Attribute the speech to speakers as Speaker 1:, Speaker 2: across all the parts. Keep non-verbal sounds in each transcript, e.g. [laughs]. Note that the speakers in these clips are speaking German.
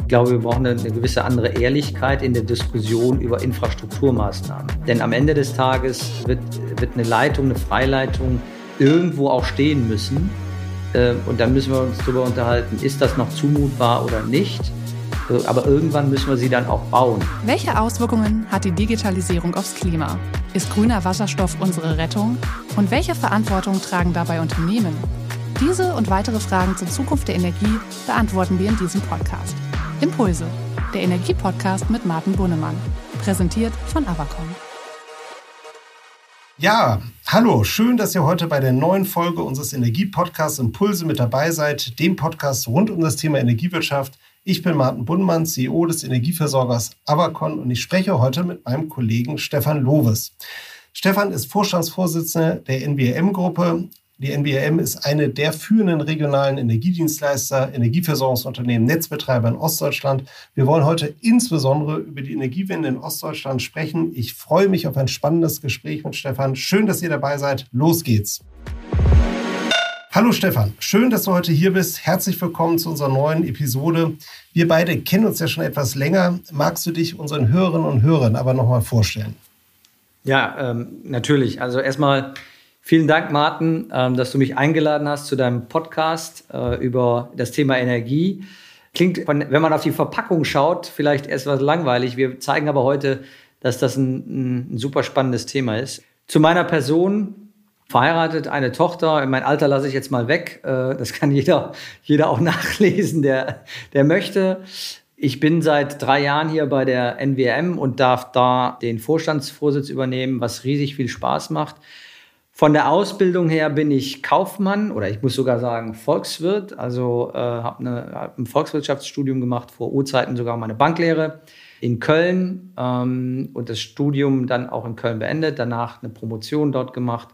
Speaker 1: Ich glaube, wir brauchen eine, gewisse andere Ehrlichkeit in der Diskussion über Infrastrukturmaßnahmen. Denn am Ende des Tages wird, wird eine Leitung, eine Freileitung irgendwo auch stehen müssen. Äh, und dann müssen wir uns darüber unterhalten, ist das noch zumutbar oder nicht. Äh, aber irgendwann müssen wir sie dann auch bauen.
Speaker 2: Welche Auswirkungen hat die Digitalisierung aufs Klima? Ist grüner Wasserstoff unsere Rettung? Und welche Verantwortung tragen dabei Unternehmen? Diese und weitere Fragen zur Zukunft der Energie beantworten wir in diesem Podcast. Impulse, der Energiepodcast mit Martin Bunnemann. Präsentiert von Avacon.
Speaker 3: Ja, hallo, schön, dass ihr heute bei der neuen Folge unseres Energiepodcasts Impulse mit dabei seid, dem Podcast rund um das Thema Energiewirtschaft. Ich bin Martin Bunnemann, CEO des Energieversorgers Avacon und ich spreche heute mit meinem Kollegen Stefan Loves. Stefan ist Vorstandsvorsitzender der NBM-Gruppe die NBRM ist eine der führenden regionalen Energiedienstleister, Energieversorgungsunternehmen, Netzbetreiber in Ostdeutschland. Wir wollen heute insbesondere über die Energiewende in Ostdeutschland sprechen. Ich freue mich auf ein spannendes Gespräch mit Stefan. Schön, dass ihr dabei seid. Los geht's. Hallo Stefan, schön, dass du heute hier bist. Herzlich willkommen zu unserer neuen Episode. Wir beide kennen uns ja schon etwas länger. Magst du dich unseren Hörerinnen und Hörern aber nochmal vorstellen?
Speaker 1: Ja, ähm, natürlich. Also erstmal Vielen Dank, Martin, ähm, dass du mich eingeladen hast zu deinem Podcast äh, über das Thema Energie. Klingt, wenn man auf die Verpackung schaut, vielleicht etwas langweilig. Wir zeigen aber heute, dass das ein, ein super spannendes Thema ist. Zu meiner Person, verheiratet, eine Tochter. Mein Alter lasse ich jetzt mal weg. Äh, das kann jeder, jeder auch [laughs] nachlesen, der, der möchte. Ich bin seit drei Jahren hier bei der NWM und darf da den Vorstandsvorsitz übernehmen, was riesig viel Spaß macht. Von der Ausbildung her bin ich Kaufmann oder ich muss sogar sagen Volkswirt. Also äh, habe hab ein Volkswirtschaftsstudium gemacht, vor Urzeiten sogar meine Banklehre in Köln ähm, und das Studium dann auch in Köln beendet, danach eine Promotion dort gemacht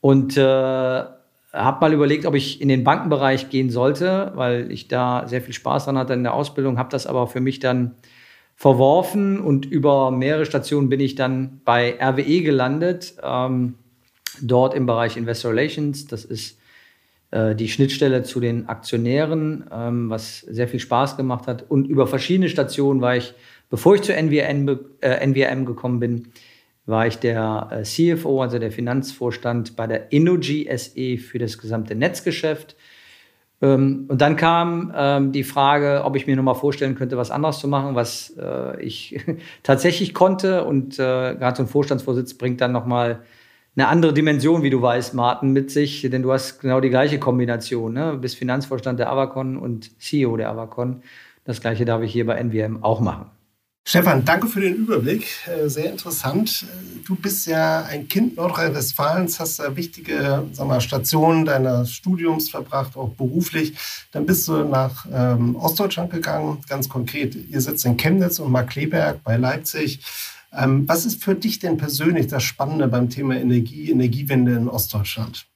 Speaker 1: und äh, habe mal überlegt, ob ich in den Bankenbereich gehen sollte, weil ich da sehr viel Spaß dran hatte in der Ausbildung, habe das aber für mich dann verworfen und über mehrere Stationen bin ich dann bei RWE gelandet. Ähm, dort im Bereich Investor Relations. Das ist äh, die Schnittstelle zu den Aktionären, ähm, was sehr viel Spaß gemacht hat. Und über verschiedene Stationen war ich, bevor ich zur NWM, äh, NWM gekommen bin, war ich der äh, CFO, also der Finanzvorstand bei der Innogy SE für das gesamte Netzgeschäft. Ähm, und dann kam ähm, die Frage, ob ich mir nochmal vorstellen könnte, was anderes zu machen, was äh, ich [laughs] tatsächlich konnte. Und gerade so ein Vorstandsvorsitz bringt dann nochmal eine andere Dimension, wie du weißt, Martin, mit sich, denn du hast genau die gleiche Kombination. Ne? Du bist Finanzvorstand der Avacon und CEO der Avacon. Das gleiche darf ich hier bei NWM auch machen.
Speaker 3: Stefan, danke für den Überblick. Äh, sehr interessant. Du bist ja ein Kind Nordrhein-Westfalens, hast da wichtige sag mal, Stationen deines Studiums verbracht, auch beruflich. Dann bist du nach ähm, Ostdeutschland gegangen, ganz konkret. Ihr sitzt in Chemnitz und Markleberg bei Leipzig. Ähm, was ist für dich denn persönlich das Spannende beim Thema Energie, Energiewende in Ostdeutschland?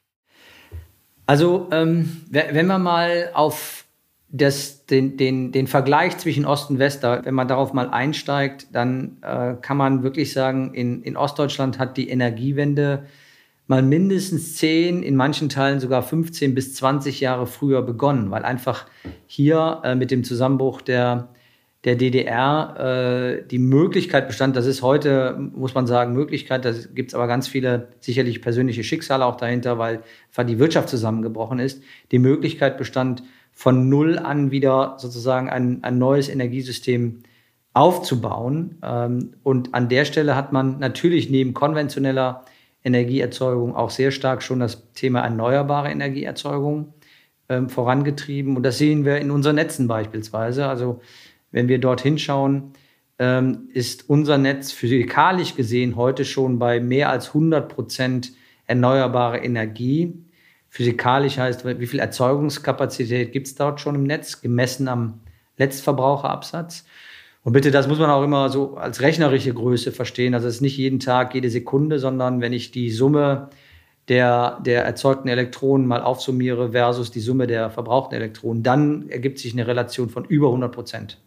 Speaker 1: Also, ähm, wenn man mal auf das, den, den, den Vergleich zwischen Ost und West, wenn man darauf mal einsteigt, dann äh, kann man wirklich sagen, in, in Ostdeutschland hat die Energiewende mal mindestens 10, in manchen Teilen sogar 15 bis 20 Jahre früher begonnen, weil einfach hier äh, mit dem Zusammenbruch der der DDR äh, die Möglichkeit bestand, das ist heute, muss man sagen, Möglichkeit, da gibt es aber ganz viele sicherlich persönliche Schicksale auch dahinter, weil die Wirtschaft zusammengebrochen ist, die Möglichkeit bestand, von null an wieder sozusagen ein, ein neues Energiesystem aufzubauen. Ähm, und an der Stelle hat man natürlich neben konventioneller Energieerzeugung auch sehr stark schon das Thema erneuerbare Energieerzeugung ähm, vorangetrieben. Und das sehen wir in unseren Netzen beispielsweise. Also wenn wir dort hinschauen, ähm, ist unser Netz physikalisch gesehen heute schon bei mehr als 100 Prozent erneuerbare Energie. Physikalisch heißt, wie viel Erzeugungskapazität gibt es dort schon im Netz, gemessen am Letztverbraucherabsatz. Und bitte, das muss man auch immer so als rechnerische Größe verstehen. Also es ist nicht jeden Tag, jede Sekunde, sondern wenn ich die Summe der, der erzeugten Elektronen mal aufsummiere versus die Summe der verbrauchten Elektronen, dann ergibt sich eine Relation von über 100 Prozent.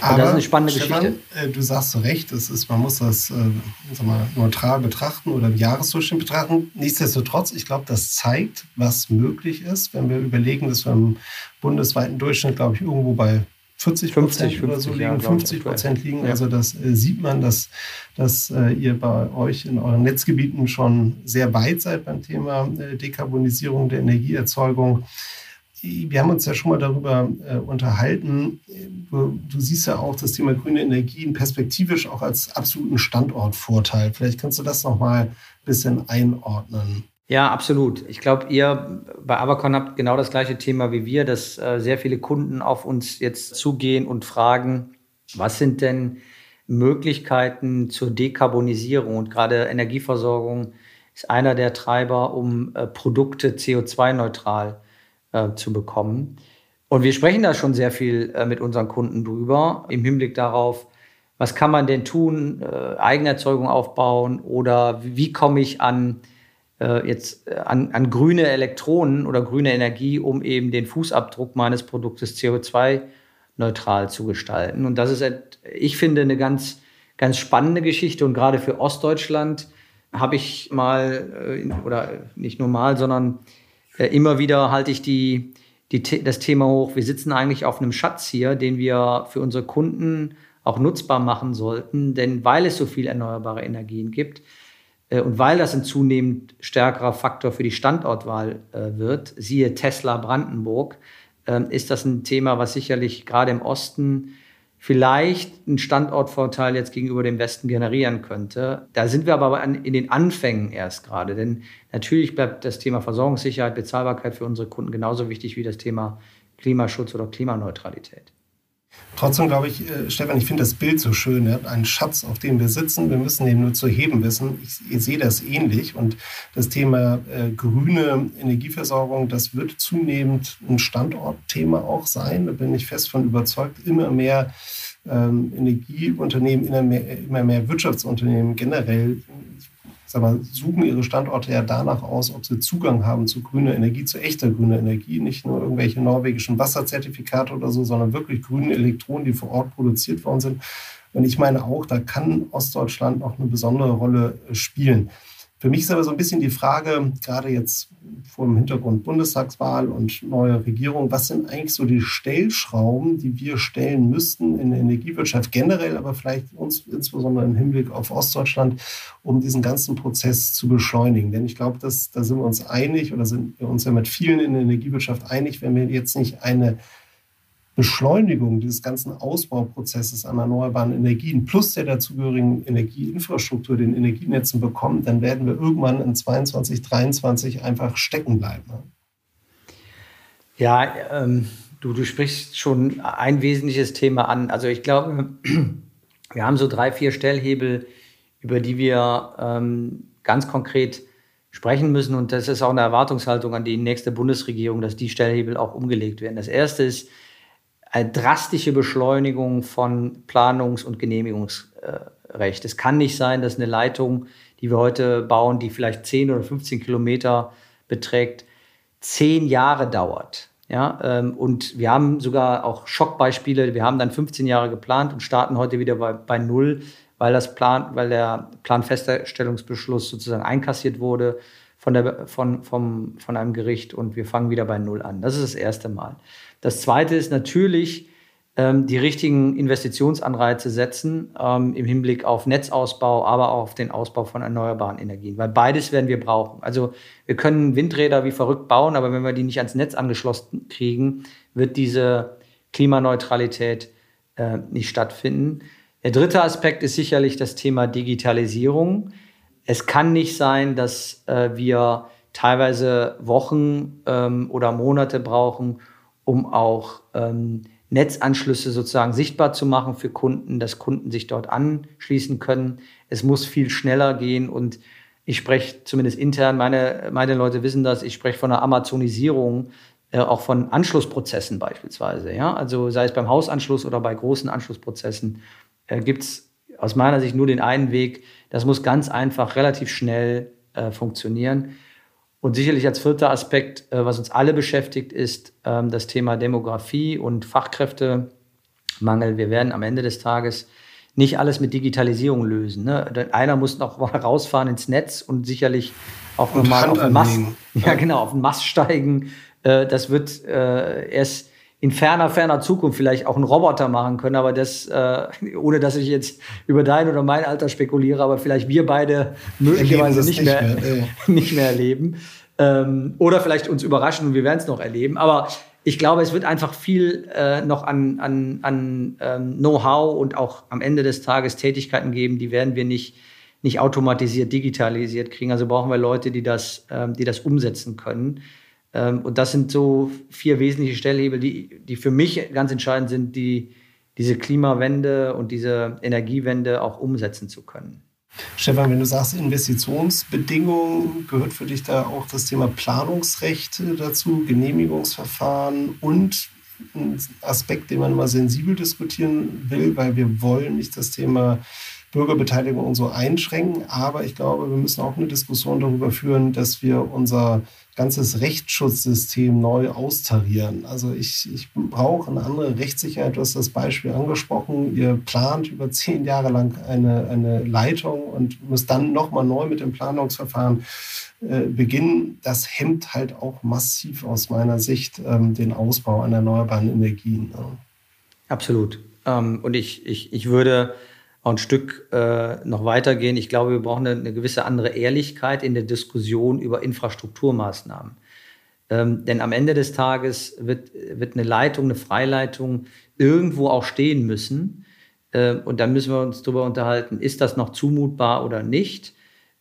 Speaker 3: Aber, das ist eine spannende Stefan, Geschichte. Äh, du sagst zu Recht, es ist, man muss das äh, mal, neutral betrachten oder im Jahresdurchschnitt betrachten. Nichtsdestotrotz, ich glaube, das zeigt, was möglich ist, wenn wir überlegen, dass wir im bundesweiten Durchschnitt, glaube ich, irgendwo bei 40 Prozent oder so liegen, ja, 50 Prozent liegen. Ja. Also das äh, sieht man, dass, dass äh, ihr bei euch in euren Netzgebieten schon sehr weit seid beim Thema äh, Dekarbonisierung der Energieerzeugung wir haben uns ja schon mal darüber äh, unterhalten. Du, du, siehst ja auch das Thema grüne Energien perspektivisch auch als absoluten Standortvorteil. Vielleicht kannst du das noch mal ein bisschen einordnen.
Speaker 1: Ja, absolut. Ich glaube, ihr bei Avacon habt genau das gleiche Thema wie wir, dass äh, sehr viele Kunden auf uns jetzt zugehen und fragen, was sind denn Möglichkeiten zur Dekarbonisierung? Und gerade Energieversorgung ist einer der Treiber, um äh, Produkte CO2-neutral äh, zu bekommen. Und wir sprechen da schon sehr viel äh, mit unseren Kunden drüber, im Hinblick darauf, was kann man denn tun, äh, Eigenerzeugung aufbauen oder wie, komme ich an äh, jetzt äh, an, an grüne Elektronen oder grüne Energie, um eben den Fußabdruck meines Produktes CO2 neutral zu gestalten. Und das ist, ich finde, eine ganz, ganz spannende Geschichte. Und gerade für Ostdeutschland habe ich mal, oder nicht nur mal, sondern äh, immer wieder halte ich die, die, das Thema hoch. Wir sitzen eigentlich auf einem Schatz hier, den wir für unsere Kunden auch nutzbar machen sollten. Denn weil es so viel erneuerbare Energien gibt äh, und weil das ein zunehmend stärkerer Faktor für die Standortwahl äh, wird, siehe Tesla Brandenburg, äh, ist das ein Thema, was sicherlich gerade im Osten vielleicht einen Standortvorteil jetzt gegenüber dem Westen generieren könnte. Da sind wir aber in den Anfängen erst gerade, denn natürlich bleibt das Thema Versorgungssicherheit, Bezahlbarkeit für unsere Kunden genauso wichtig wie das Thema Klimaschutz oder Klimaneutralität.
Speaker 3: Trotzdem glaube ich, äh, Stefan, ich finde das Bild so schön. Ja? Ein Schatz, auf dem wir sitzen. Wir müssen den nur zu heben wissen. Ich, ich sehe das ähnlich. Und das Thema äh, grüne Energieversorgung, das wird zunehmend ein Standortthema auch sein. Da bin ich fest von überzeugt. Immer mehr ähm, Energieunternehmen, immer mehr, immer mehr Wirtschaftsunternehmen generell mal, suchen ihre Standorte ja danach aus, ob sie Zugang haben zu grüner Energie, zu echter grüner Energie, nicht nur irgendwelche norwegischen Wasserzertifikate oder so, sondern wirklich grüne Elektronen, die vor Ort produziert worden sind. Und ich meine auch, da kann Ostdeutschland noch eine besondere Rolle spielen. Für mich ist aber so ein bisschen die Frage, gerade jetzt vor dem Hintergrund Bundestagswahl und neue Regierung, was sind eigentlich so die Stellschrauben, die wir stellen müssten in der Energiewirtschaft generell, aber vielleicht uns insbesondere im Hinblick auf Ostdeutschland, um diesen ganzen Prozess zu beschleunigen? Denn ich glaube, da sind wir uns einig oder sind wir uns ja mit vielen in der Energiewirtschaft einig, wenn wir jetzt nicht eine Beschleunigung dieses ganzen Ausbauprozesses an erneuerbaren Energien plus der dazugehörigen Energieinfrastruktur, den Energienetzen bekommen, dann werden wir irgendwann in 22, 23 einfach stecken bleiben.
Speaker 1: Ja, ähm, du, du sprichst schon ein wesentliches Thema an. Also ich glaube, [clears throat] wir haben so drei, vier Stellhebel, über die wir ähm, ganz konkret sprechen müssen. Und das ist auch eine Erwartungshaltung an die nächste Bundesregierung, dass die Stellhebel auch umgelegt werden. Das erste ist, eine drastische Beschleunigung von Planungs- und Genehmigungsrecht. Es kann nicht sein, dass eine Leitung, die wir heute bauen, die vielleicht 10 oder 15 Kilometer beträgt, zehn Jahre dauert. Ja, ähm, und wir haben sogar auch Schockbeispiele. Wir haben dann 15 Jahre geplant und starten heute wieder bei, bei Null, weil, das Plan, weil der Planfeststellungsbeschluss sozusagen einkassiert wurde von, der, von, vom, von einem Gericht und wir fangen wieder bei Null an. Das ist das erste Mal. Das Zweite ist natürlich, ähm, die richtigen Investitionsanreize setzen ähm, im Hinblick auf Netzausbau, aber auch auf den Ausbau von erneuerbaren Energien, weil beides werden wir brauchen. Also wir können Windräder wie verrückt bauen, aber wenn wir die nicht ans Netz angeschlossen kriegen, wird diese Klimaneutralität äh, nicht stattfinden. Der dritte Aspekt ist sicherlich das Thema Digitalisierung. Es kann nicht sein, dass äh, wir teilweise Wochen ähm, oder Monate brauchen, um auch ähm, Netzanschlüsse sozusagen sichtbar zu machen für Kunden, dass Kunden sich dort anschließen können. Es muss viel schneller gehen und ich spreche zumindest intern, meine, meine Leute wissen das, ich spreche von einer Amazonisierung, äh, auch von Anschlussprozessen beispielsweise. Ja? Also sei es beim Hausanschluss oder bei großen Anschlussprozessen, äh, gibt es aus meiner Sicht nur den einen Weg. Das muss ganz einfach relativ schnell äh, funktionieren. Und sicherlich als vierter Aspekt, äh, was uns alle beschäftigt, ist ähm, das Thema Demografie und Fachkräfte, Mangel. Wir werden am Ende des Tages nicht alles mit Digitalisierung lösen. Ne? Einer muss noch mal [laughs] rausfahren ins Netz und sicherlich auch nochmal auf den Mast, [laughs] ja, genau, auf den Mast steigen. Äh, das wird äh, erst in ferner, ferner Zukunft vielleicht auch ein Roboter machen können, aber das, äh, [laughs] ohne dass ich jetzt über dein oder mein Alter spekuliere, aber vielleicht wir beide möglicherweise nicht, nicht, mehr, mehr [laughs] nicht mehr erleben. Ähm, oder vielleicht uns überraschen und wir werden es noch erleben. Aber ich glaube, es wird einfach viel äh, noch an, an, an ähm, Know-how und auch am Ende des Tages Tätigkeiten geben, die werden wir nicht, nicht automatisiert, digitalisiert kriegen. Also brauchen wir Leute, die das, ähm, die das umsetzen können. Ähm, und das sind so vier wesentliche Stellhebel, die, die für mich ganz entscheidend sind, die diese Klimawende und diese Energiewende auch umsetzen zu können.
Speaker 3: Stefan, wenn du sagst Investitionsbedingungen, gehört für dich da auch das Thema Planungsrecht dazu, Genehmigungsverfahren und ein Aspekt, den man immer sensibel diskutieren will, weil wir wollen nicht das Thema Bürgerbeteiligung und so einschränken. Aber ich glaube, wir müssen auch eine Diskussion darüber führen, dass wir unser ganzes Rechtsschutzsystem neu austarieren. Also ich, ich brauche eine andere Rechtssicherheit. Du hast das Beispiel angesprochen. Ihr plant über zehn Jahre lang eine, eine Leitung und müsst dann nochmal neu mit dem Planungsverfahren äh, beginnen. Das hemmt halt auch massiv aus meiner Sicht ähm, den Ausbau an erneuerbaren Energien.
Speaker 1: Ja. Absolut. Ähm, und ich, ich, ich würde auch ein Stück äh, noch weitergehen. Ich glaube, wir brauchen eine, eine, gewisse andere Ehrlichkeit in der Diskussion über Infrastrukturmaßnahmen. Ähm, denn am Ende des Tages wird, wird eine Leitung, eine Freileitung irgendwo auch stehen müssen. Äh, und dann müssen wir uns darüber unterhalten, ist das noch zumutbar oder nicht.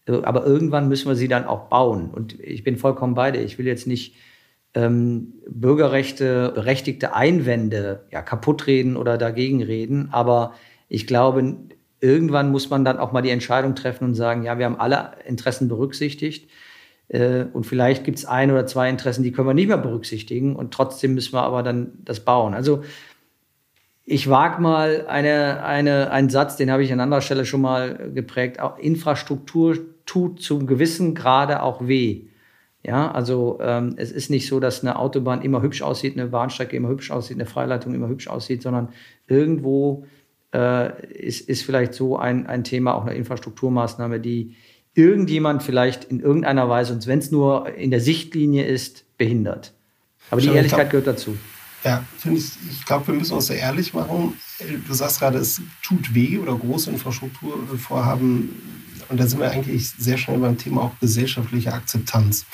Speaker 1: Äh, aber irgendwann müssen wir sie dann auch bauen. Und ich bin vollkommen bei dir. Ich will jetzt nicht ähm, Bürgerrechte, berechtigte Einwände ja, kaputtreden oder dagegen reden. Aber ich glaube, irgendwann muss man dann auch mal die Entscheidung treffen und sagen, ja, wir haben alle Interessen berücksichtigt. Äh, und vielleicht gibt es ein oder zwei Interessen, die können wir nicht mehr berücksichtigen. Und trotzdem müssen wir aber dann das bauen. Also ich wage mal eine, eine, einen Satz, den habe ich an anderer Stelle schon mal geprägt. Auch Infrastruktur tut zum gewissen Grade auch weh. Ja, also ähm, es ist nicht so, dass eine Autobahn immer hübsch aussieht, eine Bahnstrecke immer hübsch aussieht, eine Freileitung immer hübsch aussieht, sondern irgendwo äh, ist, ist vielleicht so ein, ein Thema, auch eine Infrastrukturmaßnahme, die irgendjemand vielleicht in irgendeiner Weise, und wenn es nur in der Sichtlinie ist, behindert. Aber die Ehrlichkeit gehört dazu.
Speaker 3: Ja, finde ich, ich glaube, wir müssen uns da ehrlich machen. Du sagst gerade, es tut weh oder große Infrastrukturvorhaben. Und da sind wir eigentlich sehr schnell beim Thema auch gesellschaftliche Akzeptanz.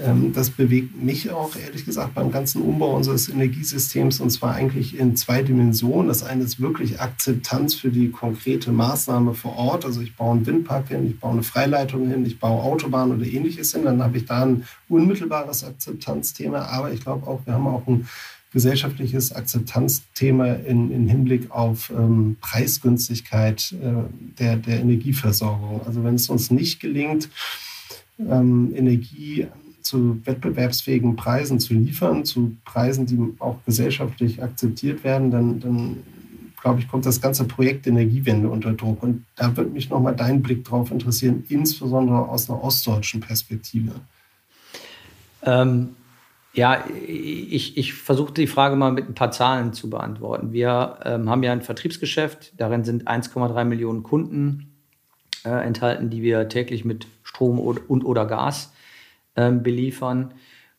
Speaker 3: Ähm, das bewegt mich auch, ehrlich gesagt, beim ganzen Umbau unseres Energiesystems und zwar eigentlich in zwei Dimensionen. Das eine ist wirklich Akzeptanz für die konkrete Maßnahme vor Ort. Also ich baue einen Windpark hin, ich baue eine Freileitung hin, ich baue Autobahnen oder ähnliches hin. Dann habe ich da ein unmittelbares Akzeptanzthema. Aber ich glaube auch, wir haben auch ein gesellschaftliches Akzeptanzthema in, in Hinblick auf ähm, Preisgünstigkeit äh, der, der Energieversorgung. Also wenn es uns nicht gelingt, ähm, Energie zu wettbewerbsfähigen Preisen zu liefern, zu Preisen, die auch gesellschaftlich akzeptiert werden, dann, dann glaube ich, kommt das ganze Projekt Energiewende unter Druck. Und da würde mich nochmal dein Blick drauf interessieren, insbesondere aus einer ostdeutschen Perspektive.
Speaker 1: Ähm, ja, ich, ich versuche die Frage mal mit ein paar Zahlen zu beantworten. Wir ähm, haben ja ein Vertriebsgeschäft, darin sind 1,3 Millionen Kunden äh, enthalten, die wir täglich mit Strom und, und oder Gas ähm, beliefern.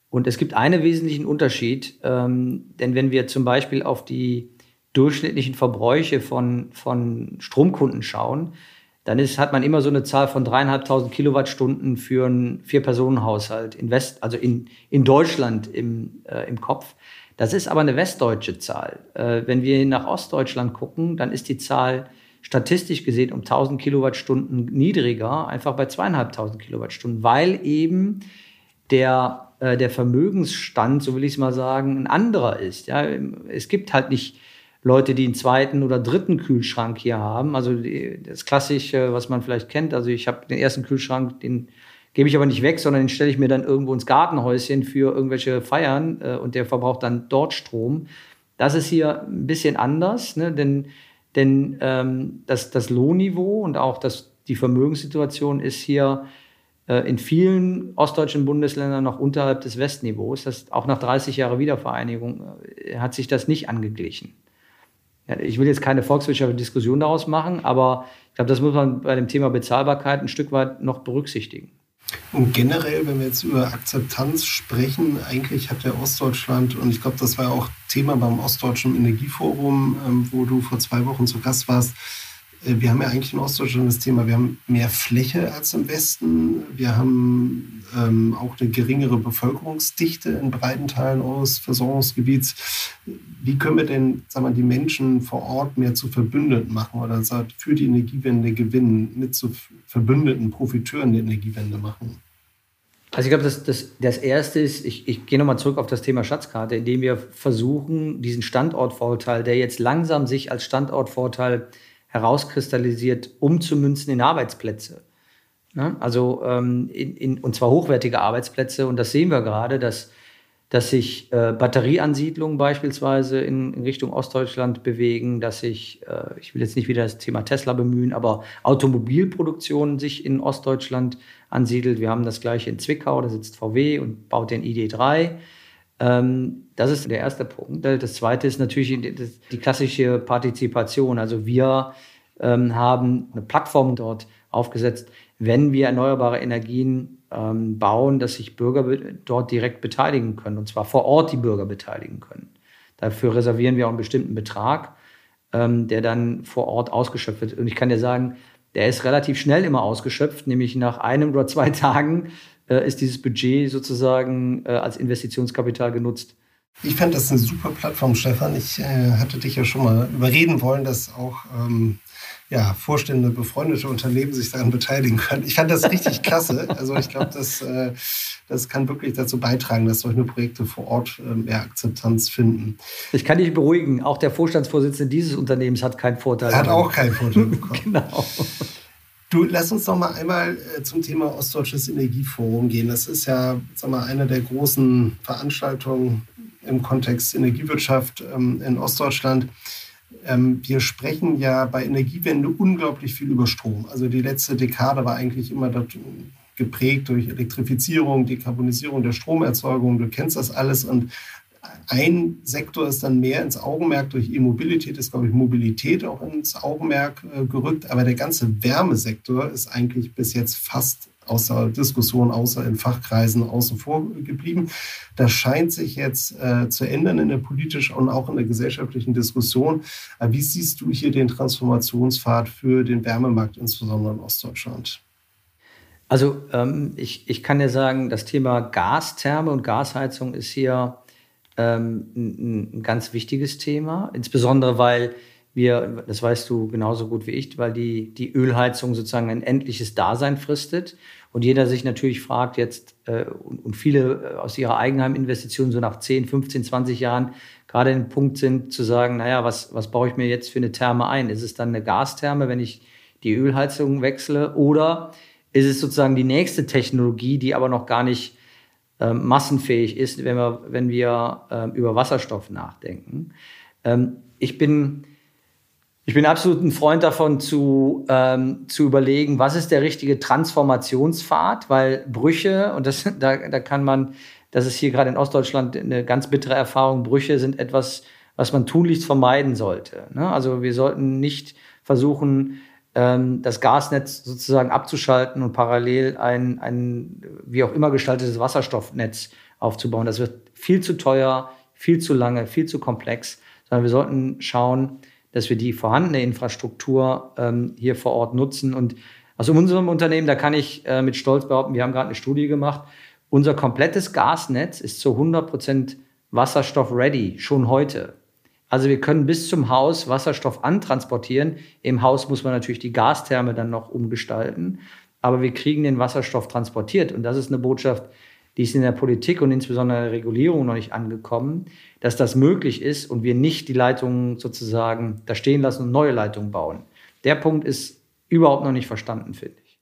Speaker 1: Und es gibt einen wesentlichen Unterschied, ähm, denn wenn wir zum Beispiel auf die durchschnittlichen Verbräuche von, von Stromkunden schauen, dann ist, hat man immer so eine Zahl von dreieinhalbtausend Kilowattstunden für einen Vier-Personen-Haushalt in West, also in, in Deutschland im, äh, im Kopf. Das ist aber eine westdeutsche Zahl. Äh, wenn wir nach Ostdeutschland gucken, dann ist die Zahl statistisch gesehen um 1000 Kilowattstunden niedriger, einfach bei zweieinhalbtausend Kilowattstunden, weil eben der, äh, der Vermögensstand, so will ich es mal sagen, ein anderer ist. Ja? Es gibt halt nicht Leute, die einen zweiten oder dritten Kühlschrank hier haben. Also die, das Klassische, was man vielleicht kennt. Also ich habe den ersten Kühlschrank, den gebe ich aber nicht weg, sondern den stelle ich mir dann irgendwo ins Gartenhäuschen für irgendwelche Feiern äh, und der verbraucht dann dort Strom. Das ist hier ein bisschen anders, ne? denn, denn ähm, das, das Lohnniveau und auch das, die Vermögenssituation ist hier in vielen ostdeutschen Bundesländern noch unterhalb des Westniveaus. Das, auch nach 30 Jahren Wiedervereinigung äh, hat sich das nicht angeglichen. ich will jetzt keine volkswirtschaftliche Diskussion daraus machen, aber ich glaube, das muss man bei dem Thema Bezahlbarkeit ein Stück weit noch berücksichtigen.
Speaker 3: Und generell, wenn wir jetzt über Akzeptanz sprechen, eigentlich hat der Ostdeutschland, und ich glaube, das war auch Thema beim Ostdeutschen Energieforum, ähm, wo du vor zwei Wochen zu Gast warst, äh, wir haben ja eigentlich in Ostdeutschland das Thema, wir haben mehr Fläche als im Westen. Wir haben ähm, auch eine geringere Bevölkerungsdichte in breiten Teilen unseres Versorgungsgebiets. Wie können wir denn sagen wir, die Menschen vor Ort mehr zu Verbündeten machen oder für die Energiewende gewinnen, mit zu Verbündeten, Profiteuren der Energiewende machen?
Speaker 1: Also ich glaube, das, das, das Erste ist, ich, ich gehe nochmal zurück auf das Thema Schatzkarte, indem wir versuchen, diesen Standortvorteil, der jetzt langsam sich als Standortvorteil herauskristallisiert, umzumünzen in Arbeitsplätze. Ne? Also ähm, in, in, und zwar hochwertige Arbeitsplätze. Und das sehen wir gerade, dass, dass sich äh, Batterieansiedlungen beispielsweise in, in, Richtung Ostdeutschland bewegen, dass sich, äh, ich will jetzt nicht wieder das Thema Tesla bemühen, aber Automobilproduktion sich in Ostdeutschland ansiedelt. Wir haben das gleiche in Zwickau, da sitzt VW und baut den ID3. Ähm, das ist der erste Punkt. Das zweite ist natürlich die klassische Partizipation. Also wir ähm, haben eine Plattform dort aufgesetzt, wenn wir erneuerbare Energien ähm, bauen, dass sich Bürger dort direkt beteiligen können und zwar vor Ort die Bürger beteiligen können. Dafür reservieren wir auch einen bestimmten Betrag, der dann vor Ort ausgeschöpft wird. Und ich kann dir sagen, der ist relativ schnell immer ausgeschöpft, nämlich nach einem oder zwei [laughs] Tagen äh, ist dieses Budget sozusagen äh, als Investitionskapital genutzt.
Speaker 3: Ich fand das eine super Plattform, Stefan. Ich äh, hatte dich ja schon mal überreden wollen, dass auch ähm, ja, Vorstände, befreundete Unternehmen sich daran beteiligen können. Ich fand das richtig [laughs] klasse. Also ich glaube, das, äh, das kann wirklich dazu beitragen, dass solche Projekte vor Ort äh, mehr Akzeptanz finden.
Speaker 1: Ich kann dich beruhigen, auch der Vorstandsvorsitzende dieses Unternehmens hat keinen Vorteil.
Speaker 3: Er hat auch keinen Vorteil bekommen. [laughs] genau. Du, lass uns noch mal einmal äh, zum Thema Ostdeutsches Energieforum gehen. Das ist ja sag mal, eine der großen Veranstaltungen im Kontext Energiewirtschaft ähm, in Ostdeutschland. Ähm, wir sprechen ja bei Energiewende unglaublich viel über Strom. Also die letzte Dekade war eigentlich immer geprägt durch Elektrifizierung, Dekarbonisierung der Stromerzeugung. Du kennst das alles und ein Sektor ist dann mehr ins Augenmerk durch E-Mobilität, ist, glaube ich, Mobilität auch ins Augenmerk äh, gerückt. Aber der ganze Wärmesektor ist eigentlich bis jetzt fast außer Diskussion, außer in Fachkreisen außen vor geblieben. Das scheint sich jetzt äh, zu ändern in der politischen und auch in der gesellschaftlichen Diskussion. Aber wie siehst du hier den Transformationspfad für den Wärmemarkt, insbesondere in Ostdeutschland?
Speaker 1: Also ähm, ich, ich kann dir sagen, das Thema Gastherme und Gasheizung ist hier ähm, ein, ein ganz wichtiges Thema, insbesondere weil wir, das weißt du genauso gut wie ich, weil die, die Ölheizung sozusagen ein endliches Dasein fristet. Und jeder sich natürlich fragt jetzt äh, und, und, viele äh, aus ihrer Eigenheiminvestition so nach 10, 15, 20 Jahren gerade den Punkt sind zu sagen, naja, was, was baue ich mir jetzt für eine Therme ein? Ist es dann eine Gastherme, wenn ich die Ölheizung wechsle? Oder ist es sozusagen die nächste Technologie, die aber noch gar nicht äh, massenfähig ist, wenn wir, wenn wir äh, über Wasserstoff nachdenken. Ähm, ich bin ich bin absolut ein Freund davon, zu, ähm, zu überlegen, was ist der richtige Transformationspfad, weil Brüche, und das, [laughs] da, da kann man, das ist hier gerade in Ostdeutschland eine ganz bittere Erfahrung, Brüche sind etwas, was man tunlichst vermeiden sollte. Ne? Also wir sollten nicht versuchen, ähm, das Gasnetz sozusagen abzuschalten und parallel ein, ein wie auch immer gestaltetes Wasserstoffnetz aufzubauen. Das wird viel zu teuer, viel zu lange, viel zu komplex, sondern wir sollten schauen, dass wir die vorhandene Infrastruktur ähm, hier vor Ort nutzen. Und aus unserem Unternehmen, da kann ich äh, mit Stolz behaupten, wir haben gerade eine Studie gemacht, unser komplettes Gasnetz ist zu 100 Prozent Wasserstoff-ready, schon heute. Also wir können bis zum Haus Wasserstoff antransportieren. Im Haus muss man natürlich die Gastherme dann noch umgestalten. Aber wir kriegen den Wasserstoff transportiert. Und das ist eine Botschaft, die ist in der Politik und insbesondere in der Regulierung noch nicht angekommen, dass das möglich ist und wir nicht die Leitungen sozusagen da stehen lassen und neue Leitungen bauen. Der Punkt ist überhaupt noch nicht verstanden, finde ich.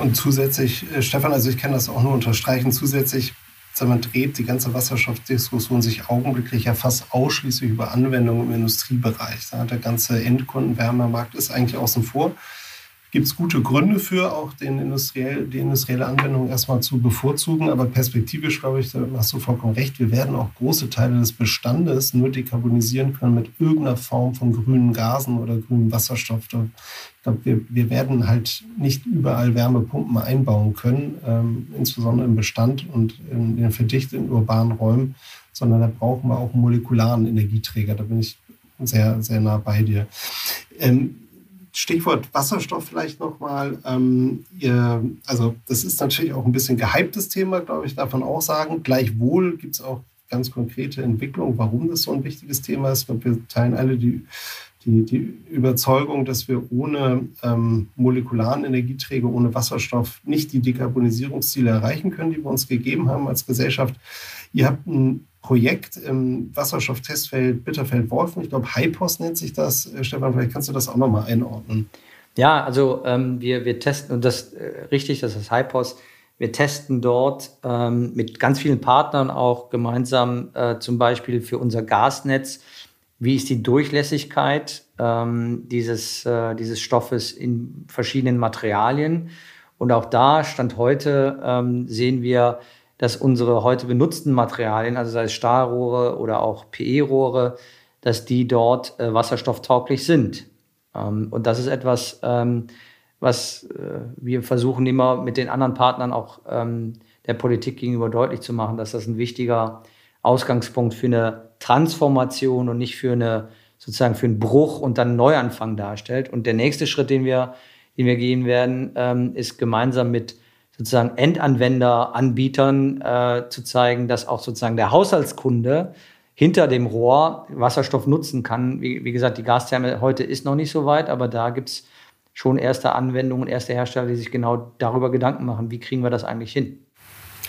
Speaker 3: Und zusätzlich, äh, Stefan, also ich kann das auch nur unterstreichen, zusätzlich man dreht die ganze Wasserstoffdiskussion sich augenblicklich ja fast ausschließlich über Anwendungen im Industriebereich. Der ganze Endkundenwärmemarkt ist eigentlich außen vor. Gibt es gute Gründe für, auch den industriell, die industrielle Anwendung erstmal zu bevorzugen. Aber perspektivisch, glaube ich, da hast du vollkommen recht, wir werden auch große Teile des Bestandes nur dekarbonisieren können mit irgendeiner Form von grünen Gasen oder grünen Wasserstoff. Ich glaube, wir, wir werden halt nicht überall Wärmepumpen einbauen können, ähm, insbesondere im Bestand und in den verdichteten urbanen Räumen, sondern da brauchen wir auch molekularen Energieträger. Da bin ich sehr, sehr nah bei dir. Ähm, Stichwort Wasserstoff vielleicht nochmal. Ähm, also das ist natürlich auch ein bisschen gehyptes Thema, glaube ich, davon auch sagen. Gleichwohl gibt es auch ganz konkrete Entwicklungen, warum das so ein wichtiges Thema ist. Wir teilen alle die, die, die Überzeugung, dass wir ohne ähm, molekularen Energieträger, ohne Wasserstoff nicht die Dekarbonisierungsziele erreichen können, die wir uns gegeben haben als Gesellschaft. Ihr habt ein Projekt im Wasserstofftestfeld Bitterfeld-Wolfen. Ich glaube, HIPOS nennt sich das. Äh, Stefan, vielleicht kannst du das auch nochmal einordnen.
Speaker 1: Ja, also ähm, wir, wir testen, und das äh, richtig, das ist HIPOS. Wir testen dort ähm, mit ganz vielen Partnern auch gemeinsam äh, zum Beispiel für unser Gasnetz, wie ist die Durchlässigkeit ähm, dieses, äh, dieses Stoffes in verschiedenen Materialien. Und auch da, Stand heute, ähm, sehen wir, dass unsere heute benutzten Materialien, also sei es Stahlrohre oder auch PE-Rohre, dass die dort äh, wasserstofftauglich sind. Ähm, und das ist etwas, ähm, was äh, wir versuchen immer mit den anderen Partnern auch ähm, der Politik gegenüber deutlich zu machen, dass das ein wichtiger Ausgangspunkt für eine Transformation und nicht für eine sozusagen für einen Bruch und dann einen Neuanfang darstellt. Und der nächste Schritt, den wir, den wir gehen werden, ähm, ist gemeinsam mit sozusagen Endanwender, Anbietern äh, zu zeigen, dass auch sozusagen der Haushaltskunde hinter dem Rohr Wasserstoff nutzen kann. Wie, wie gesagt, die Gastherme heute ist noch nicht so weit, aber da gibt es schon erste Anwendungen, erste Hersteller, die sich genau darüber Gedanken machen, wie kriegen wir das eigentlich hin.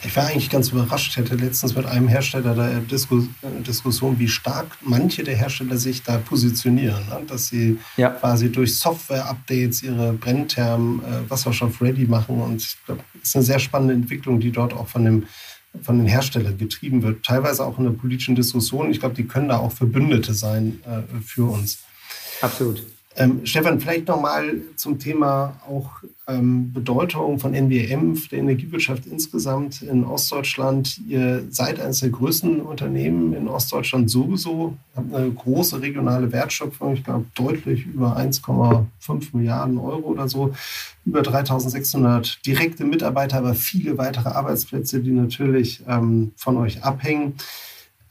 Speaker 3: Ich war eigentlich ganz überrascht. Ich hatte letztens mit einem Hersteller der Diskus Diskussion, wie stark manche der Hersteller sich da positionieren. Ne? Dass sie ja. quasi durch Software-Updates ihre Brennthermen äh, Wasserstoff-ready machen. Und ich glaube, es ist eine sehr spannende Entwicklung, die dort auch von dem von den Herstellern getrieben wird, teilweise auch in der politischen Diskussion. Ich glaube, die können da auch Verbündete sein äh, für uns.
Speaker 1: Absolut.
Speaker 3: Ähm, Stefan, vielleicht nochmal zum Thema auch ähm, Bedeutung von NWM, der Energiewirtschaft insgesamt in Ostdeutschland. Ihr seid eines der größten Unternehmen in Ostdeutschland sowieso, habt eine große regionale Wertschöpfung, ich glaube deutlich über 1,5 Milliarden Euro oder so, über 3600 direkte Mitarbeiter, aber viele weitere Arbeitsplätze, die natürlich ähm, von euch abhängen.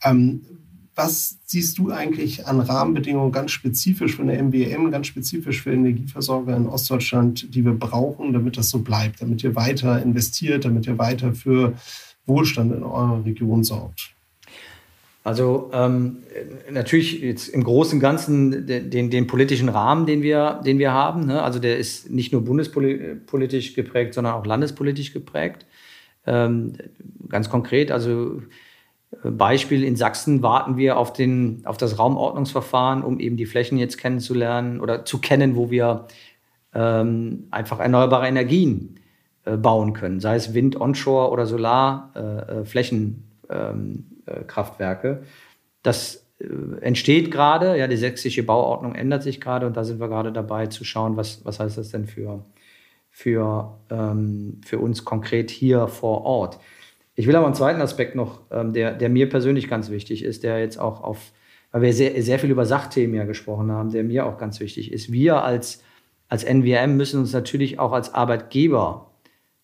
Speaker 3: Ähm, was siehst du eigentlich an Rahmenbedingungen ganz spezifisch für eine MWM, ganz spezifisch für Energieversorger in Ostdeutschland, die wir brauchen, damit das so bleibt, damit ihr weiter investiert, damit ihr weiter für Wohlstand in eurer Region sorgt?
Speaker 1: Also ähm, natürlich jetzt im Großen und Ganzen den, den, den, politischen Rahmen, den wir, den wir haben. Ne? Also der ist nicht nur bundespolitisch geprägt, sondern auch landespolitisch geprägt. Ähm, ganz konkret, also Beispiel in Sachsen warten wir auf, den, auf das Raumordnungsverfahren, um eben die Flächen jetzt kennenzulernen oder zu kennen, wo wir ähm, einfach erneuerbare Energien äh, bauen können, sei es Wind, Onshore oder Solar, äh, äh. Ähm, äh, das äh, entsteht gerade, ja, die sächsische Bauordnung ändert sich gerade und da sind wir gerade dabei zu schauen, was, was heißt das denn für, für, ähm, für uns konkret hier vor Ort. Ich will aber einen zweiten Aspekt noch, ähm, der, der mir persönlich ganz wichtig ist, der jetzt auch auf, weil wir sehr, sehr viel über Sachthemen ja gesprochen haben, der mir auch ganz wichtig ist. Wir als, als NWM müssen uns natürlich auch als Arbeitgeber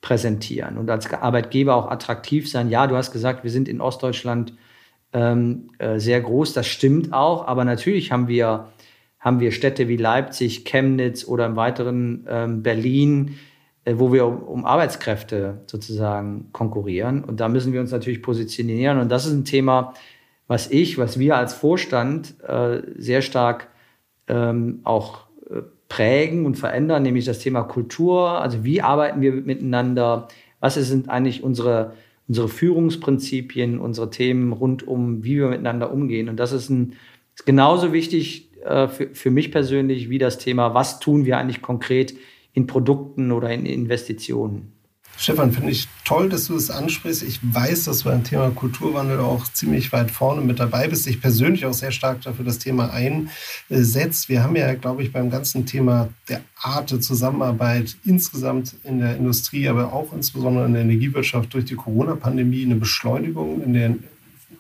Speaker 1: präsentieren und als Arbeitgeber auch attraktiv sein. Ja, du hast gesagt, wir sind in Ostdeutschland ähm, äh, sehr groß, das stimmt auch, aber natürlich haben wir, haben wir Städte wie Leipzig, Chemnitz oder im weiteren ähm, Berlin, wo wir um, um, Arbeitskräfte sozusagen konkurrieren. Und da müssen wir uns natürlich positionieren. Und das ist ein Thema, was ich, was wir als Vorstand äh, sehr stark ähm, auch äh, prägen und verändern, nämlich das Thema Kultur. Also wie arbeiten wir miteinander? Was sind eigentlich unsere, unsere Führungsprinzipien, unsere Themen rund um, wie wir miteinander umgehen? Und das ist, ein, ist genauso wichtig äh, für, für mich persönlich wie das Thema, was tun wir eigentlich konkret in Produkten oder in Investitionen.
Speaker 3: Stefan, finde ich toll, dass du es ansprichst. Ich weiß, dass du beim Thema Kulturwandel auch ziemlich weit vorne mit dabei bist. Ich persönlich auch sehr stark dafür das Thema einsetzt. Wir haben ja, glaube ich, beim ganzen Thema der Art der Zusammenarbeit insgesamt in der Industrie, aber auch insbesondere in der Energiewirtschaft durch die Corona-Pandemie eine Beschleunigung in der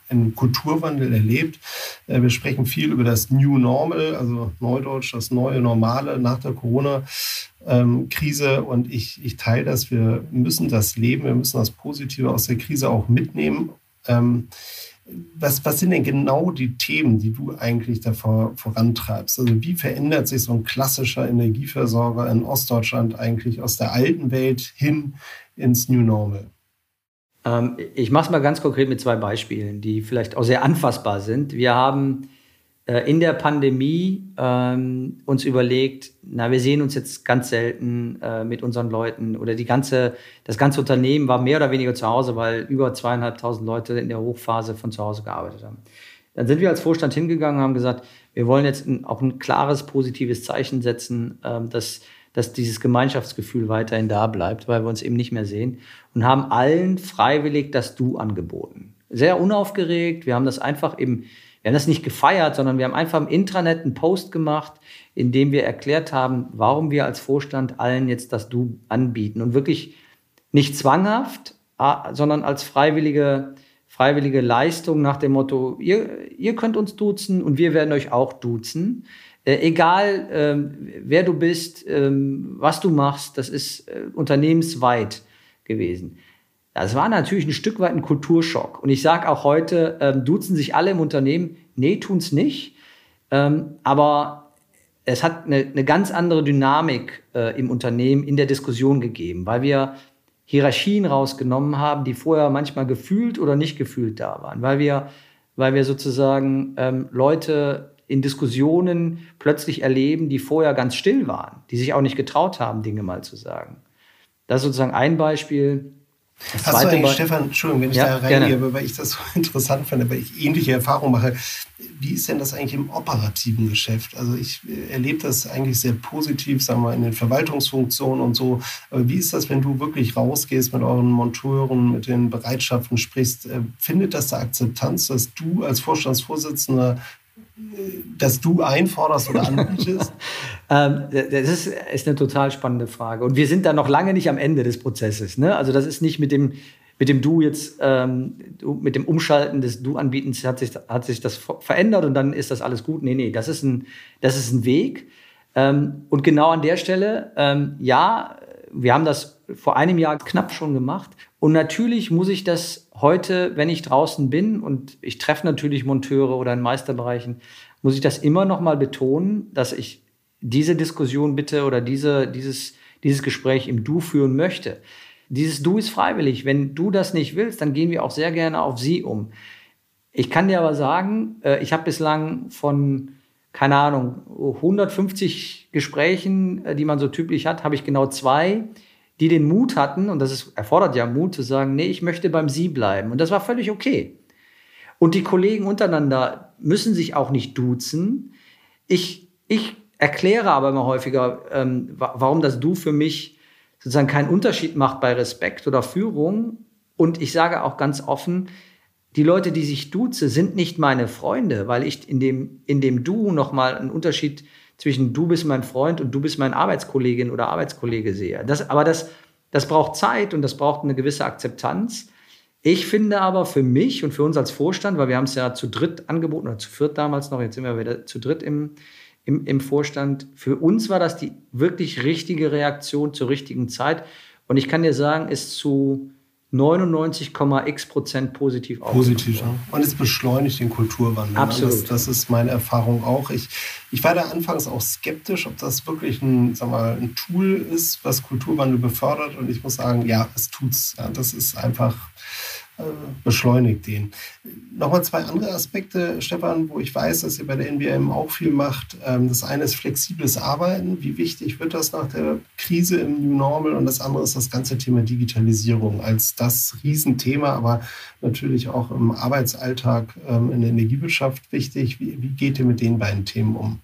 Speaker 3: einen Kulturwandel erlebt. Äh, wir sprechen viel über das New Normal, also Neudeutsch, das neue Normale nach der Corona-Krise. Und ich, ich teile das. Wir müssen das leben, wir müssen das Positive aus der Krise auch mitnehmen. Ähm, was, was sind denn genau die Themen, die du eigentlich davor vorantreibst? Also wie verändert sich so ein klassischer Energieversorger in Ostdeutschland eigentlich aus der alten Welt hin ins New Normal?
Speaker 1: Ähm, ich mache es mal ganz konkret mit zwei Beispielen, die vielleicht auch sehr anfassbar sind. Wir haben äh, in der Pandemie ähm, uns überlegt, na, wir sehen uns jetzt ganz selten äh, mit unseren Leuten oder die ganze, das ganze Unternehmen war mehr oder weniger zu Hause, weil über zweieinhalbtausend Leute in der Hochphase von zu Hause gearbeitet haben. Dann sind wir als Vorstand hingegangen und haben gesagt, wir wollen jetzt ein, auch ein klares, positives Zeichen setzen, ähm, dass dass dieses Gemeinschaftsgefühl weiterhin da bleibt, weil wir uns eben nicht mehr sehen und haben allen freiwillig das Du angeboten. Sehr unaufgeregt. Wir haben das einfach eben, wir haben das nicht gefeiert, sondern wir haben einfach im Intranet einen Post gemacht, in dem wir erklärt haben, warum wir als Vorstand allen jetzt das Du anbieten und wirklich nicht zwanghaft, sondern als freiwillige, freiwillige Leistung nach dem Motto, ihr, ihr könnt uns duzen und wir werden euch auch duzen. Äh, egal, ähm, wer du bist, ähm, was du machst, das ist äh, unternehmensweit gewesen. Das war natürlich ein Stück weit ein Kulturschock. Und ich sage auch heute, ähm, duzen sich alle im Unternehmen. Nee, tun es nicht. Ähm, aber es hat eine, eine ganz andere Dynamik äh, im Unternehmen in der Diskussion gegeben, weil wir Hierarchien rausgenommen haben, die vorher manchmal gefühlt oder nicht gefühlt da waren, weil wir, weil wir sozusagen ähm, Leute in Diskussionen plötzlich erleben, die vorher ganz still waren, die sich auch nicht getraut haben, Dinge mal zu sagen. Das ist sozusagen ein Beispiel.
Speaker 3: Das Hast du eigentlich, Stefan, Entschuldigung, wenn ich ja, da reingehe, weil ich das so [laughs] interessant finde, weil ich ähnliche Erfahrungen mache. Wie ist denn das eigentlich im operativen Geschäft? Also ich äh, erlebe das eigentlich sehr positiv, sagen wir, in den Verwaltungsfunktionen und so. Aber wie ist das, wenn du wirklich rausgehst mit euren Monteuren, mit den Bereitschaften sprichst? Äh, findet das da Akzeptanz, dass du als Vorstandsvorsitzender dass du einforderst oder anbietest? [laughs]
Speaker 1: ähm, das ist, ist, eine total spannende Frage. Und wir sind da noch lange nicht am Ende des Prozesses. Ne? Also das ist nicht mit dem, mit dem Du jetzt, ähm, mit dem Umschalten des Du-Anbietens hat sich, hat sich das verändert und dann ist das alles gut. Nee, nee, das ist ein, das ist ein Weg. Ähm, und genau an der Stelle, ähm, ja, wir haben das vor einem Jahr knapp schon gemacht. Und natürlich muss ich das heute, wenn ich draußen bin und ich treffe natürlich Monteure oder in Meisterbereichen, muss ich das immer noch mal betonen, dass ich diese Diskussion bitte oder diese, dieses, dieses Gespräch im Du führen möchte. Dieses Du ist freiwillig. Wenn du das nicht willst, dann gehen wir auch sehr gerne auf sie um. Ich kann dir aber sagen, äh, ich habe bislang von, keine Ahnung, 150 Gesprächen, äh, die man so typisch hat, habe ich genau zwei, die den Mut hatten, und das ist, erfordert ja Mut, zu sagen, nee, ich möchte beim Sie bleiben. Und das war völlig okay. Und die Kollegen untereinander müssen sich auch nicht duzen. Ich, ich erkläre aber immer häufiger, ähm, warum das Du für mich sozusagen keinen Unterschied macht bei Respekt oder Führung. Und ich sage auch ganz offen, die Leute, die sich duze, sind nicht meine Freunde, weil ich in dem, in dem Du nochmal einen Unterschied zwischen du bist mein Freund und du bist mein Arbeitskollegin oder Arbeitskollege sehe. Das, aber das, das braucht Zeit und das braucht eine gewisse Akzeptanz. Ich finde aber für mich und für uns als Vorstand, weil wir haben es ja zu dritt angeboten oder zu viert damals noch, jetzt sind wir wieder zu dritt im, im, im Vorstand, für uns war das die wirklich richtige Reaktion zur richtigen Zeit. Und ich kann dir sagen, ist zu 99,x Prozent positiv
Speaker 3: Positiv, ja. Und es beschleunigt den Kulturwandel.
Speaker 1: Ne? Absolut.
Speaker 3: Das, das, ist meine Erfahrung auch. Ich, ich war da anfangs auch skeptisch, ob das wirklich ein, sag mal, ein Tool ist, was Kulturwandel befördert. Und ich muss sagen, ja, es tut's. Ja, das ist einfach beschleunigt den. Nochmal zwei andere Aspekte, Stefan, wo ich weiß, dass ihr bei der NBM auch viel macht. Ähm, das eine ist flexibles Arbeiten. Wie wichtig wird das nach der Krise im New Normal? Und das andere ist das ganze Thema Digitalisierung als das Riesenthema, aber natürlich auch im Arbeitsalltag ähm, in der Energiewirtschaft wichtig. Wie, wie geht ihr mit den beiden Themen um?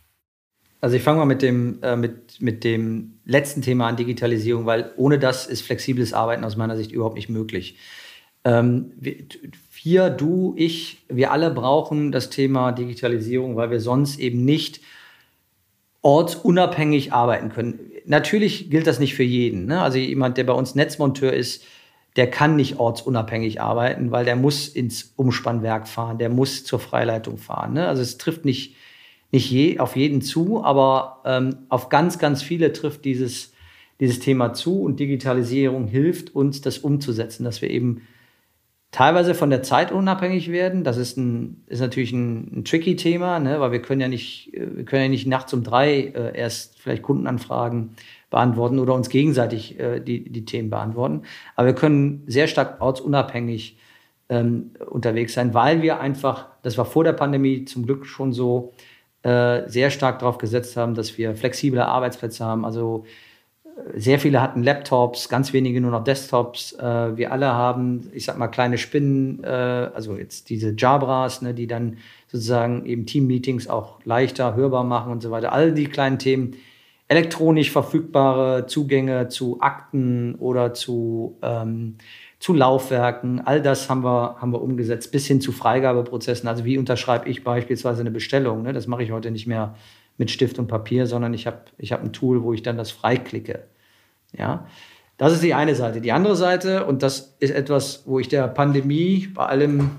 Speaker 1: Also ich fange mal mit dem, äh, mit, mit dem letzten Thema an Digitalisierung, weil ohne das ist flexibles Arbeiten aus meiner Sicht überhaupt nicht möglich. Ähm, wir, du, ich, wir alle brauchen das Thema Digitalisierung, weil wir sonst eben nicht ortsunabhängig arbeiten können. Natürlich gilt das nicht für jeden. Ne? Also jemand, der bei uns Netzmonteur ist, der kann nicht ortsunabhängig arbeiten, weil der muss ins Umspannwerk fahren, der muss zur Freileitung fahren. Ne? Also es trifft nicht nicht je, auf jeden zu, aber ähm, auf ganz, ganz viele trifft dieses, dieses Thema zu und Digitalisierung hilft uns, das umzusetzen, dass wir eben teilweise von der Zeit unabhängig werden. Das ist, ein, ist natürlich ein, ein tricky Thema, ne? weil wir können ja nicht, äh, wir können ja nicht nachts um drei äh, erst vielleicht Kundenanfragen beantworten oder uns gegenseitig äh, die, die Themen beantworten. Aber wir können sehr stark ortsunabhängig ähm, unterwegs sein, weil wir einfach, das war vor der Pandemie zum Glück schon so, äh, sehr stark darauf gesetzt haben, dass wir flexible Arbeitsplätze haben. Also sehr viele hatten Laptops, ganz wenige nur noch Desktops. Äh, wir alle haben, ich sag mal, kleine Spinnen, äh, also jetzt diese Jabras, ne, die dann sozusagen eben Team-Meetings auch leichter hörbar machen und so weiter. All die kleinen Themen, elektronisch verfügbare Zugänge zu Akten oder zu ähm, zu Laufwerken. All das haben wir, haben wir umgesetzt, bis hin zu Freigabeprozessen. Also wie unterschreibe ich beispielsweise eine Bestellung? Ne? Das mache ich heute nicht mehr mit Stift und Papier, sondern ich habe ich hab ein Tool, wo ich dann das freiklicke. Ja? Das ist die eine Seite. Die andere Seite, und das ist etwas, wo ich der Pandemie bei allem,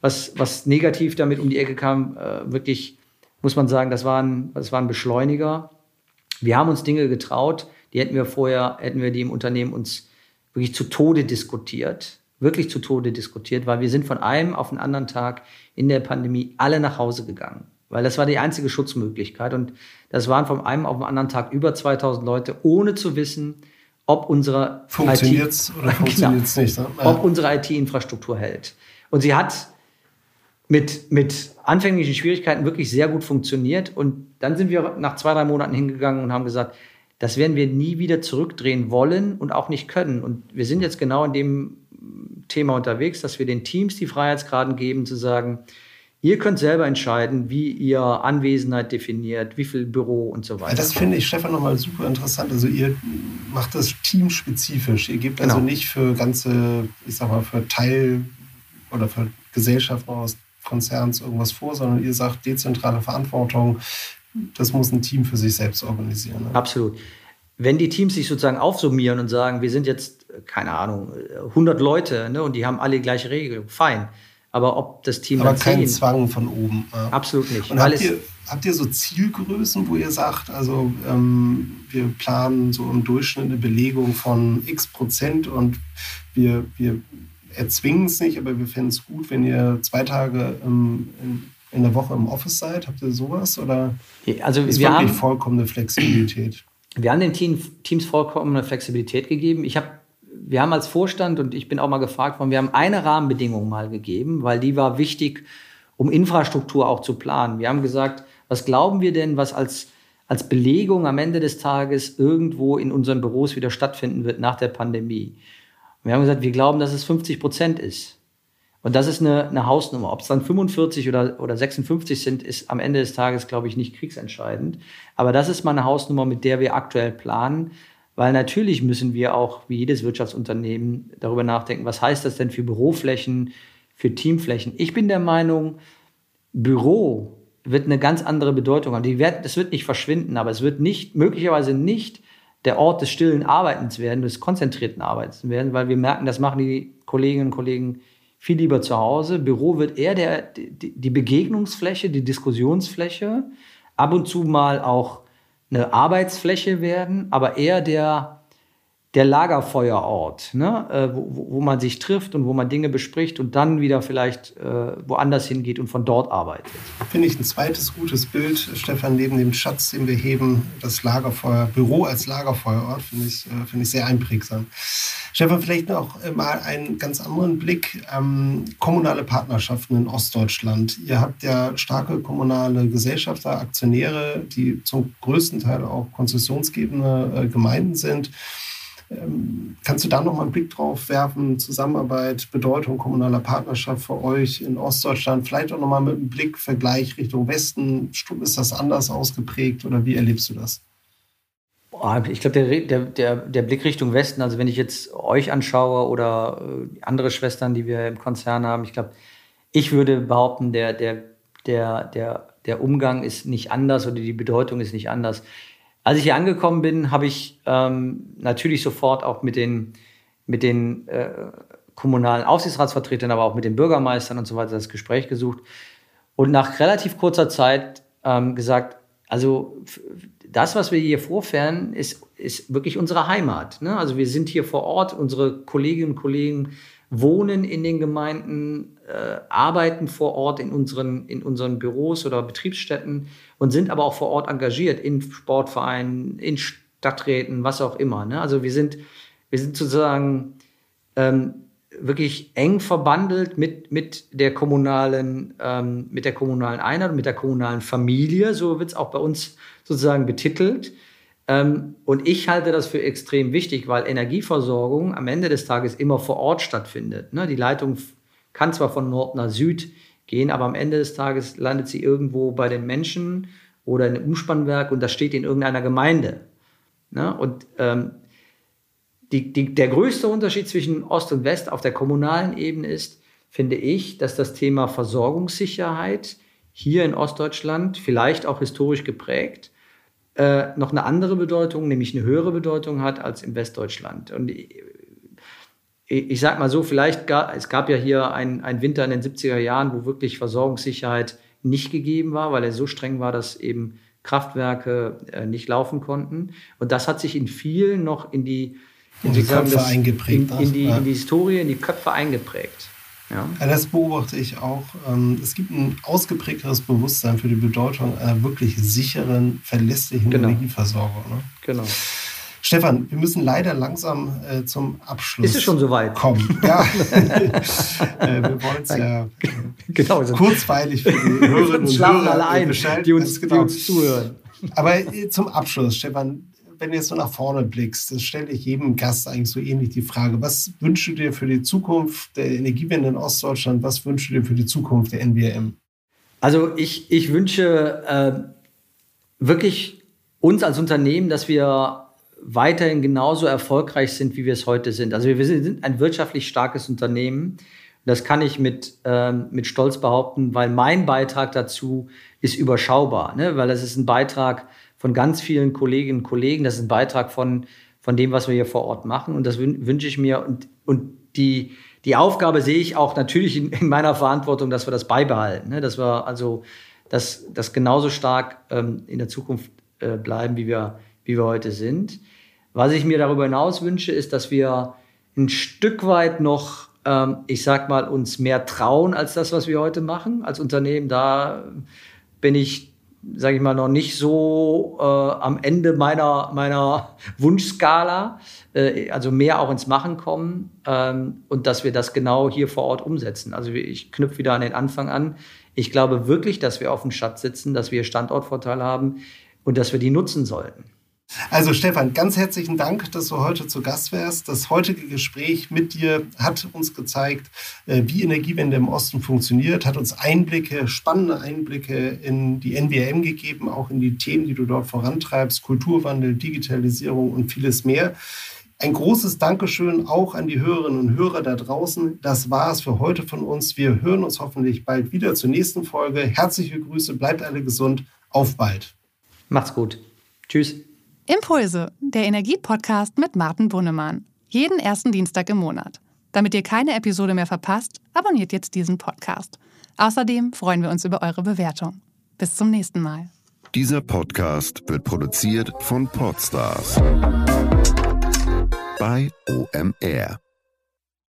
Speaker 1: was, was negativ damit um die Ecke kam, äh, wirklich, muss man sagen, das war, ein, das war ein Beschleuniger. Wir haben uns Dinge getraut, die hätten wir vorher, hätten wir die im Unternehmen uns wirklich zu Tode diskutiert, wirklich zu Tode diskutiert, weil wir sind von einem auf den anderen Tag in der Pandemie alle nach Hause gegangen, weil das war die einzige Schutzmöglichkeit und das waren von einem auf den anderen Tag über 2000 Leute, ohne zu wissen, ob unsere
Speaker 3: funktioniert's IT, oder [laughs] funktioniert's genau, nicht, ne?
Speaker 1: ja. ob unsere IT-Infrastruktur hält. Und sie hat mit, mit anfänglichen Schwierigkeiten wirklich sehr gut funktioniert. Und dann sind wir nach zwei, drei Monaten hingegangen und haben gesagt, das werden wir nie wieder zurückdrehen wollen und auch nicht können. Und wir sind jetzt genau in dem Thema unterwegs, dass wir den Teams die Freiheitsgraden geben, zu sagen, Ihr könnt selber entscheiden, wie ihr Anwesenheit definiert, wie viel Büro und so weiter.
Speaker 3: Das finde ich, Stefan, nochmal super interessant. Also ihr macht das teamspezifisch. Ihr gebt also genau. nicht für ganze, ich sag mal, für Teil oder für Gesellschaften aus Konzerns irgendwas vor, sondern ihr sagt dezentrale Verantwortung, das muss ein Team für sich selbst organisieren. Ne?
Speaker 1: Absolut. Wenn die Teams sich sozusagen aufsummieren und sagen, wir sind jetzt, keine Ahnung, 100 Leute ne, und die haben alle die gleiche Regelung, fein. Aber ob das Team.
Speaker 3: Aber kein Zwang von oben.
Speaker 1: Ja. Absolut nicht.
Speaker 3: Und habt ihr, habt ihr so Zielgrößen, wo ihr sagt, also ähm, wir planen so im Durchschnitt eine Belegung von x Prozent und wir, wir erzwingen es nicht, aber wir fänden es gut, wenn ihr zwei Tage ähm, in, in der Woche im Office seid? Habt ihr sowas? Oder
Speaker 1: also
Speaker 3: ist
Speaker 1: wir
Speaker 3: wirklich
Speaker 1: haben,
Speaker 3: vollkommene Flexibilität?
Speaker 1: Wir haben den Team, Teams vollkommene Flexibilität gegeben. Ich habe wir haben als Vorstand und ich bin auch mal gefragt worden, wir haben eine Rahmenbedingung mal gegeben, weil die war wichtig, um Infrastruktur auch zu planen. Wir haben gesagt, was glauben wir denn, was als, als Belegung am Ende des Tages irgendwo in unseren Büros wieder stattfinden wird nach der Pandemie? Und wir haben gesagt, wir glauben, dass es 50 Prozent ist. Und das ist eine, eine Hausnummer. Ob es dann 45 oder, oder 56 sind, ist am Ende des Tages, glaube ich, nicht kriegsentscheidend. Aber das ist mal eine Hausnummer, mit der wir aktuell planen. Weil natürlich müssen wir auch, wie jedes Wirtschaftsunternehmen, darüber nachdenken, was heißt das denn für Büroflächen, für Teamflächen. Ich bin der Meinung, Büro wird eine ganz andere Bedeutung haben. Die wird, das wird nicht verschwinden, aber es wird nicht, möglicherweise nicht der Ort des stillen Arbeitens werden, des konzentrierten Arbeitens werden, weil wir merken, das machen die Kolleginnen und Kollegen viel lieber zu Hause. Büro wird eher der, die, die Begegnungsfläche, die Diskussionsfläche, ab und zu mal auch eine Arbeitsfläche werden, aber eher der, der Lagerfeuerort, ne? Äh, wo, wo man sich trifft und wo man Dinge bespricht und dann wieder vielleicht äh, woanders hingeht und von dort arbeitet.
Speaker 3: Finde ich ein zweites gutes Bild, Stefan, neben dem Schatz, den wir heben, das Lagerfeuer, Büro als Lagerfeuerort, finde ich, äh, find ich sehr einprägsam. Stefan, vielleicht noch äh, mal einen ganz anderen Blick. Ähm, kommunale Partnerschaften in Ostdeutschland. Ihr habt ja starke kommunale Gesellschafter, Aktionäre, die zum größten Teil auch konzessionsgebende äh, Gemeinden sind. Ähm, kannst du da noch mal einen Blick drauf werfen? Zusammenarbeit, Bedeutung kommunaler Partnerschaft für euch in Ostdeutschland, vielleicht auch noch mal mit einem Blick, Vergleich Richtung Westen. Ist das anders ausgeprägt oder wie erlebst du das?
Speaker 1: Ich glaube, der, der, der, der Blick Richtung Westen, also wenn ich jetzt euch anschaue oder äh, andere Schwestern, die wir im Konzern haben, ich glaube, ich würde behaupten, der, der, der, der Umgang ist nicht anders oder die Bedeutung ist nicht anders. Als ich hier angekommen bin, habe ich ähm, natürlich sofort auch mit den, mit den äh, kommunalen Aufsichtsratsvertretern, aber auch mit den Bürgermeistern und so weiter das Gespräch gesucht und nach relativ kurzer Zeit ähm, gesagt, also das, was wir hier vorfahren, ist, ist wirklich unsere Heimat. Ne? Also wir sind hier vor Ort, unsere Kolleginnen und Kollegen wohnen in den Gemeinden, äh, arbeiten vor Ort in unseren, in unseren Büros oder Betriebsstätten und sind aber auch vor Ort engagiert in Sportvereinen, in Stadträten, was auch immer. Ne? Also wir sind, wir sind sozusagen ähm, wirklich eng verbandelt mit, mit der kommunalen, ähm, mit der kommunalen Einheit, mit der kommunalen Familie, so wird es auch bei uns sozusagen betitelt. Ähm, und ich halte das für extrem wichtig, weil Energieversorgung am Ende des Tages immer vor Ort stattfindet. Ne? Die Leitung kann zwar von Nord nach Süd gehen, aber am Ende des Tages landet sie irgendwo bei den Menschen oder in einem Umspannwerk und das steht in irgendeiner Gemeinde. Ne? Und ähm, die, die, der größte Unterschied zwischen Ost und West auf der kommunalen Ebene ist, finde ich, dass das Thema Versorgungssicherheit hier in Ostdeutschland, vielleicht auch historisch geprägt, äh, noch eine andere Bedeutung, nämlich eine höhere Bedeutung hat als in Westdeutschland. Und ich, sag mal so, vielleicht gab, es gab ja hier einen Winter in den 70er Jahren, wo wirklich Versorgungssicherheit nicht gegeben war, weil er so streng war, dass eben Kraftwerke äh, nicht laufen konnten. Und das hat sich in vielen noch in die
Speaker 3: in die Köpfe das, eingeprägt.
Speaker 1: In, in, die, in, die, Historie, in die Köpfe eingeprägt.
Speaker 3: Ja. ja. das beobachte ich auch. Ähm, es gibt ein ausgeprägteres Bewusstsein für die Bedeutung einer wirklich sicheren, verlässlichen genau. Energieversorgung. Ne?
Speaker 1: Genau.
Speaker 3: Stefan, wir müssen leider langsam äh, zum Abschluss
Speaker 1: Ist es schon soweit?
Speaker 3: kommen. [laughs] Ja. [laughs] äh, wir wollen es ja genau, kurzweilig für die [laughs] Hörerinnen und Hörer
Speaker 1: alle ein, die uns, genau. die uns zuhören.
Speaker 3: Aber äh, zum Abschluss, Stefan, wenn du jetzt so nach vorne blickst, das stelle ich jedem Gast eigentlich so ähnlich die Frage, was wünschst du dir für die Zukunft der Energiewende in Ostdeutschland? Was wünschst du dir für die Zukunft der NWM?
Speaker 1: Also ich, ich wünsche äh, wirklich uns als Unternehmen, dass wir weiterhin genauso erfolgreich sind, wie wir es heute sind. Also wir sind ein wirtschaftlich starkes Unternehmen. Das kann ich mit, ähm, mit Stolz behaupten, weil mein Beitrag dazu ist überschaubar, ne? weil das ist ein Beitrag von ganz vielen Kolleginnen und Kollegen. Das ist ein Beitrag von, von dem, was wir hier vor Ort machen. Und das wünsche ich mir. Und, und die, die Aufgabe sehe ich auch natürlich in, in meiner Verantwortung, dass wir das beibehalten. Ne? Dass wir also das, das genauso stark ähm, in der Zukunft äh, bleiben, wie wir, wie wir heute sind. Was ich mir darüber hinaus wünsche, ist, dass wir ein Stück weit noch, ähm, ich sag mal, uns mehr trauen als das, was wir heute machen als Unternehmen. Da bin ich sage ich mal, noch nicht so äh, am Ende meiner, meiner [laughs] Wunschskala, äh, also mehr auch ins Machen kommen ähm, und dass wir das genau hier vor Ort umsetzen. Also ich knüpfe wieder an den Anfang an. Ich glaube wirklich, dass wir auf dem Schatz sitzen, dass wir Standortvorteile haben und dass wir die nutzen sollten.
Speaker 3: Also Stefan, ganz herzlichen Dank, dass du heute zu Gast wärst. Das heutige Gespräch mit dir hat uns gezeigt, äh, wie Energiewende im Osten funktioniert, hat uns Einblicke, spannende Einblicke in die NWM gegeben, auch in die Themen, die du dort vorantreibst, Kulturwandel, Digitalisierung und vieles mehr. Ein großes Dankeschön auch an die Hörerinnen und Hörer da draußen. Das war es für heute von uns. Wir hören uns hoffentlich bald wieder zur nächsten Folge. Herzliche Grüße, bleibt alle gesund. Auf bald.
Speaker 1: Macht's gut. Tschüss.
Speaker 2: Impulse, der Energie-Podcast mit Martin Bunnemann. Jeden ersten Dienstag im Monat. Damit ihr keine Episode mehr verpasst, abonniert jetzt diesen Podcast. Außerdem freuen wir uns über eure Bewertung. Bis zum nächsten Mal.
Speaker 4: Dieser Podcast wird produziert von Podstars bei OMR.